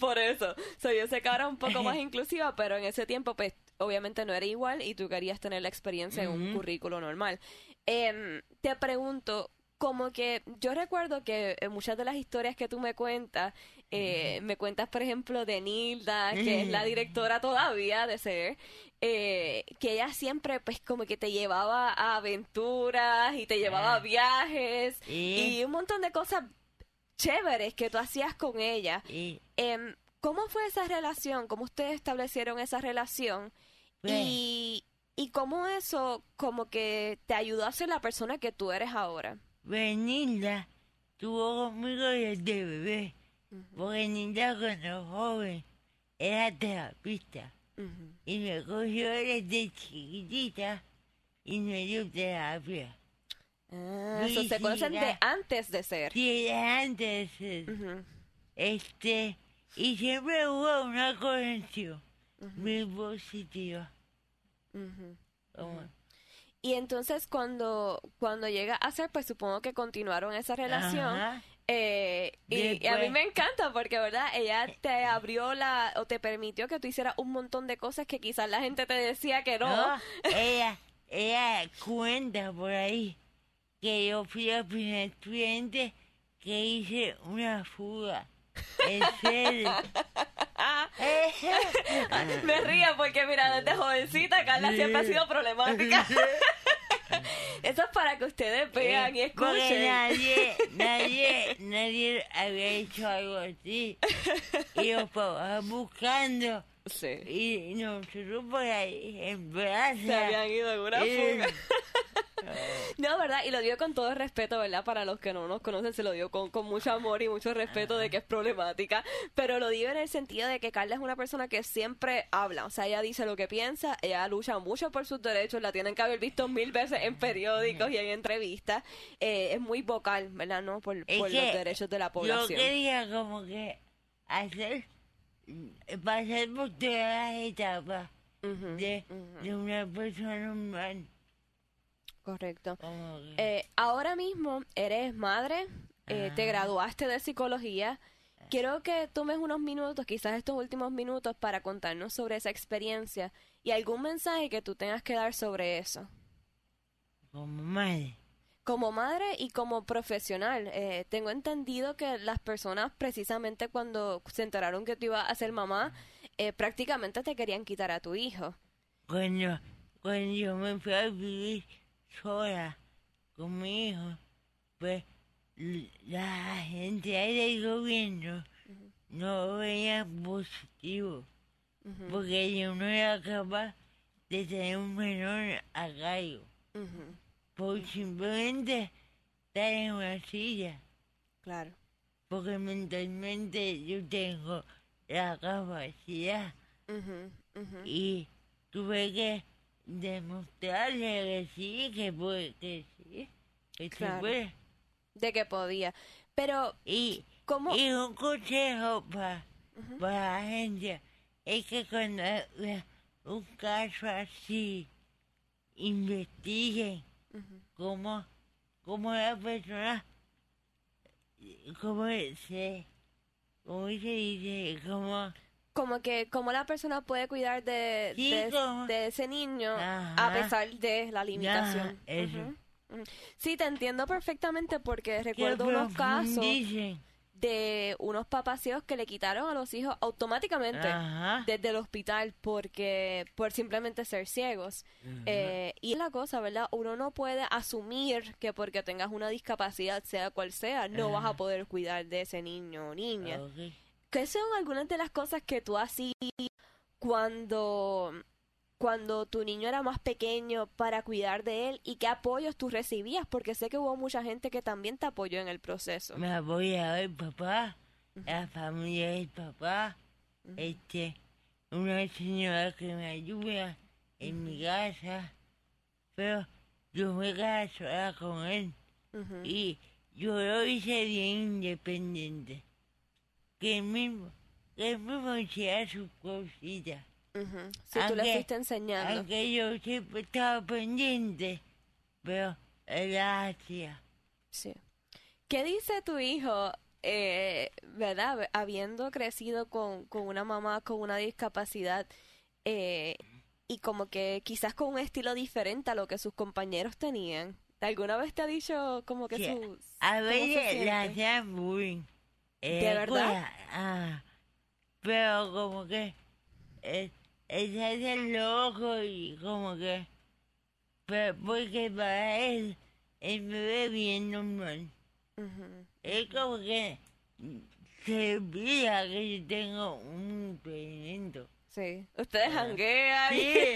Por eso. So, yo sé que ahora es un poco más inclusiva, pero en ese tiempo, pues, obviamente no era igual y tú querías tener la experiencia en un currículo normal. Eh, te pregunto, como que yo recuerdo que en muchas de las historias que tú me cuentas, eh, me cuentas, por ejemplo, de Nilda, que es la directora todavía de ser, eh, que ella siempre, pues, como que te llevaba a aventuras y te llevaba a ah. viajes y un montón de cosas chéveres que tú hacías con ella. Em, ¿Cómo fue esa relación? ¿Cómo ustedes establecieron esa relación? Y, ¿Y cómo eso como que te ayudó a ser la persona que tú eres ahora? Benilda tuvo conmigo desde bebé. Porque Nilda cuando joven era terapista. y me cogió desde chiquitita y me dio terapia. Ah, Sí, so se conocen de antes de ser. Sí, era antes, eh, Ujú, este, y siempre hubo una conexión muy positiva. Como, Y entonces cuando, cuando llega a ser, pues supongo que continuaron esa relación. Ajá. Eh, y, y a mí Después- me encanta porque, ¿verdad? Ella te abrió la, o te permitió que tú hicieras un montón de cosas que quizás la gente te decía que no. No, *laughs* ella, ella cuenta por ahí que yo fui el primer estudiante que hice una fuga. *laughs* Me río porque, mira, desde jovencita Carla siempre ha sido problemática. *laughs* Eso es para que ustedes vean y Eh, Porque escuchen. nadie, *laughs* nadie, nadie había hecho algo así. Y los papás buscando. Sí. Y nosotros por ahí en Se habían ido en una Eh, fuga. No, ¿verdad? Y lo dio con todo respeto, ¿verdad? Para los que no nos conocen, se lo dio con, con mucho amor y mucho respeto de que es problemática. Pero lo dio en el sentido de que Carla es una persona que siempre habla. O sea, ella dice lo que piensa, ella lucha mucho por sus derechos, la tienen que haber visto mil veces en periódicos y en entrevistas. Eh, es muy vocal, ¿verdad? ¿No? Por, por los derechos de la Yo población. quería como que hacer, pasar por todas las etapas de, una persona normal. Correcto. Eh, ahora mismo eres madre, eh, te graduaste de psicología. Quiero que tomes unos minutos, quizás estos últimos minutos, para contarnos sobre esa experiencia y algún mensaje que tú tengas que dar sobre eso. como madre. Como madre y como profesional, eh, tengo entendido que las personas precisamente cuando se enteraron que tú ibas a ser mamá, eh, prácticamente te querían quitar a tu hijo. Cuando, cuando yo me fui a vivir sola con mi hijo, pues la gente ahí del gobierno no veía positivo. Porque yo no era capaz de tener un menor a cargo. Por simplemente estar en una silla. claro. Porque mentalmente yo tengo la capacidad Ujú, ujú. y tuve que demostrarle que sí, que puede, que sí, que se Claro. puede. De que podía. Pero, Y, ¿cómo? y un consejo para para la gente es que cuando un caso así, investiguen Cómo, cómo la persona, cómo se, cómo se dice, cómo, como que como la persona puede cuidar de, Sí, de, como- de ese niño a pesar de la limitación. eso. Sí, te entiendo perfectamente porque que recuerdo unos casos. De unos papás ciegos que le quitaron a los hijos automáticamente Ajá. desde el hospital porque por simplemente ser ciegos. Eh, y es la cosa, ¿verdad? Uno no puede asumir que porque tengas una discapacidad, sea cual sea, no vas a poder cuidar de ese niño o niña. Ok. ¿Qué son algunas de las cosas que tú hacías cuando, cuando tu niño era más pequeño para cuidar de él y qué apoyos tú recibías? Porque sé que hubo mucha gente que también te apoyó en el proceso. Me apoyaba el papá, la familia del papá, este, una señora que me ayuda en mi casa, pero yo me quedaba sola con él y yo lo hice bien independiente, que él mismo, que él mismo hiciera sus cositas, ujú. Si tú le aunque- fuiste enseñando. aunque yo siempre estaba pendiente, pero él las hacía. Sí. ¿Qué dice tu hijo, eh, verdad? Habiendo crecido con, con una mamá con una discapacidad eh, y como que quizás con un estilo diferente a lo que sus compañeros tenían. ¿Alguna vez te ha dicho como que Sí, sus... A veces la hacían bullying. en ¿De la verdad? escuela, ah, pero como que eh, él se hace el loco y como que... Pero porque para él, él me ve bien normal. Es como que se olvida que yo tengo un impedimento. Sí. Ustedes janguean. Sí,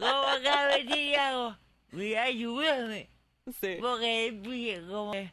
como que a veces hago, mira, ayúdame. Sí. Porque él pide como que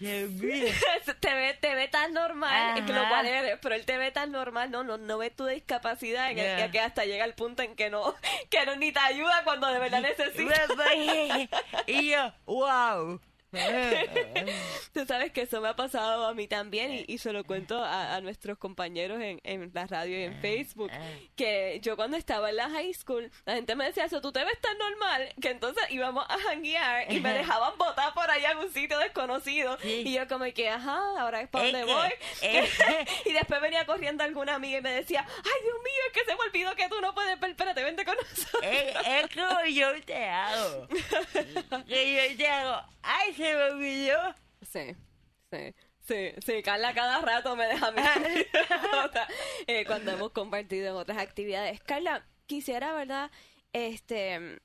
*laughs* te ve, te ve tan normal, que lo Ajá. cual eres, pero él te ve tan normal, no, no, no ve tu discapacidad en el que hasta llega el punto en que no, *laughs* que no ni te ayuda cuando de verdad necesitas. *laughs* y yo, wow. *laughs* Tú sabes que eso me ha pasado a mí también y, y se lo cuento a, a nuestros compañeros en, en la radio y en Facebook. Que yo cuando estaba en la high school, la gente me decía eso, tú te ves tan normal que entonces íbamos a janguear y me dejaban botar por allá en un sitio desconocido. Sí. Y yo como que, ajá, ahora es para Es dónde voy. *laughs* y después venía corriendo alguna amiga y me decía, ay Dios mío, es que se me olvidó que tú no puedes ver, espérate, vente con nosotros. Es como yo te hago. *laughs* Que yo te hago. Ay, se me olvidó. Sí, sí. Sí, sí, Carla cada rato me deja mirar *laughs* *laughs* eh, cuando hemos compartido en otras actividades. Carla, quisiera, ¿verdad? Este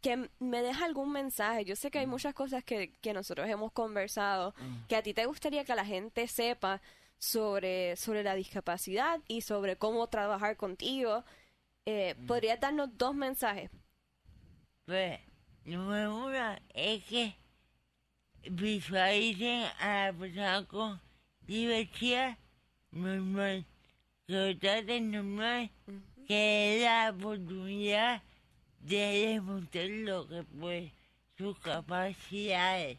que me deja algún mensaje. Yo sé que hay muchas cosas que, que nosotros hemos conversado, que a ti te gustaría que la gente sepa sobre, sobre la discapacidad y sobre cómo trabajar contigo. Eh, ¿Podrías darnos dos mensajes? Pues, número uno es que visualicen a la persona con diversidad normal. Que lo traten normal. Que den la oportunidad de demostrar lo que puede, sus capacidades.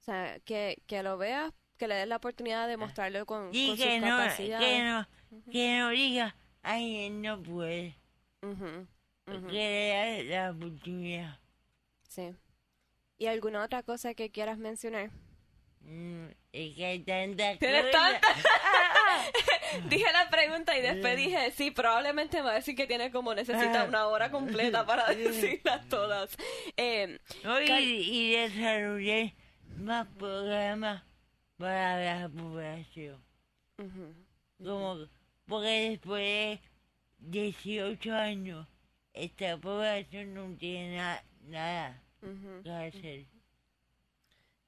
O sea, que, que lo veas, que le des la oportunidad de mostrarlo con, Y con que sus no, capacidades. que no, que no diga, ay, él no puede. Ujú, Que le dé la oportunidad. Sí. ¿Y alguna otra cosa que quieras mencionar? Mm, es que hay tanta ¿Tienes tanta? *laughs* dije la pregunta y después dije, sí, probablemente me va a decir que tiene como necesita una hora completa para *laughs* decirlas todas. Eh, No, y, Cal- y desarrollé más programas para la población. ujú, Como, porque después de 18 años, esta población no tiene na- nada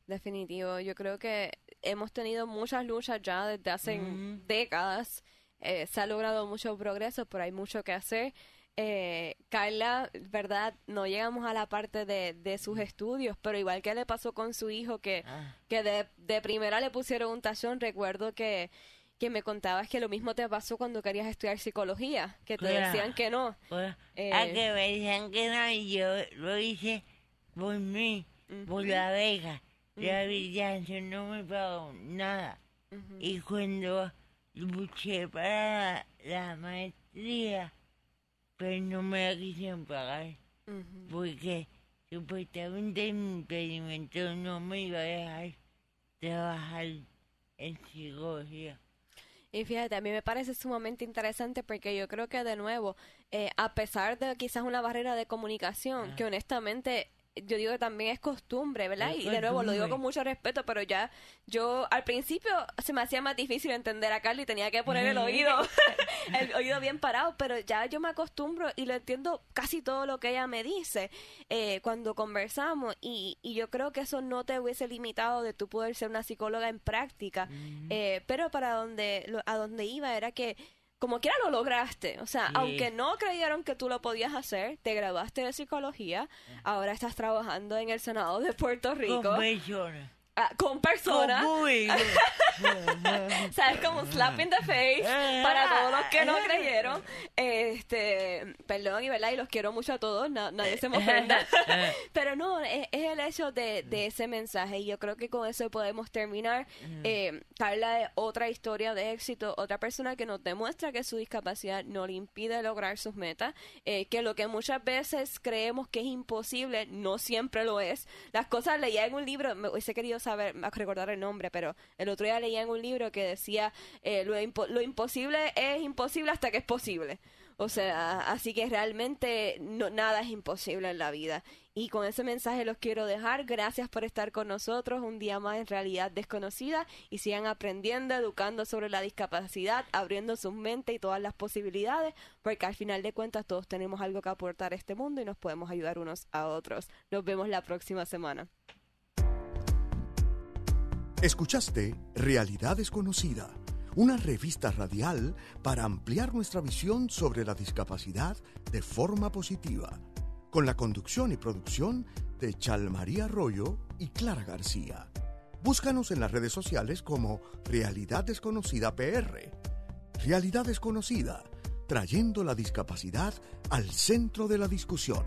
Definitivo. Yo creo que hemos tenido muchas luchas ya desde hace décadas. Eh, se ha logrado mucho progreso, pero hay mucho que hacer. Eh, Carla, verdad, no llegamos a la parte de, de sus estudios, pero igual que le pasó con su hijo, que, Ah, que de, de primera le pusieron un tachón, recuerdo que, que me contabas que lo mismo te pasó cuando querías estudiar psicología, que te decían que no. pues, Eh. a que me decían que no, y yo lo hice por mí, por la beca. La habilitación no me pagó nada. Y cuando luché para la, maestría, pues no me la quisieron pagar. Porque supuestamente mi impedimento no me iba a dejar trabajar en psicología. Y fíjate, a mí me parece sumamente interesante porque yo creo que de nuevo, eh, a pesar de quizás una barrera de comunicación, que honestamente yo digo que también es costumbre, ¿verdad? Es Y de nuevo lo digo con mucho respeto, pero ya yo al principio se me hacía más difícil entender a Carly, tenía que poner el oído, *laughs* *laughs* el oído bien parado, pero ya yo me acostumbro y lo entiendo casi todo lo que ella me dice eh, cuando conversamos y, y yo creo que eso no te hubiese limitado de tú poder ser una psicóloga en práctica, eh, pero para donde lo- a donde iba era que como quiera lo lograste, o sea, Sí. aunque no creyeron que tú lo podías hacer, te graduaste de psicología, ahora estás trabajando en el Senado de Puerto Rico Con. Ah, con personas, Con *laughs* sabes como un slap in the face para todos los que no creyeron, este, perdón y verdad y los quiero mucho a todos, na- nadie se me ofenda, *laughs* pero no, es, es el hecho de, de ese mensaje y yo creo que con eso podemos terminar. Eh, Carla es otra historia de éxito, otra persona que nos demuestra que su discapacidad no le impide lograr sus metas, eh, que lo que muchas veces creemos que es imposible no siempre lo es. Las cosas leía en un libro, me hubiese querido saber, recordar el nombre, pero el otro día leía en un libro que decía eh, lo, impo- lo imposible es imposible hasta que es posible. O sea, así que realmente no, nada es imposible en la vida. Y con ese mensaje los quiero dejar. Gracias por estar con nosotros un día más en realidad desconocida y sigan aprendiendo, educando sobre la discapacidad, abriendo sus mentes y todas las posibilidades, porque al final de cuentas todos tenemos algo que aportar a este mundo y nos podemos ayudar unos a otros. Nos vemos la próxima semana. Escuchaste Realidad Desconocida, una revista radial para ampliar nuestra visión sobre la discapacidad de forma positiva, con la conducción y producción de Chalmaría Arroyo y Clara García. Búscanos en las redes sociales como Realidad Desconocida PR. Realidad Desconocida, trayendo la discapacidad al centro de la discusión.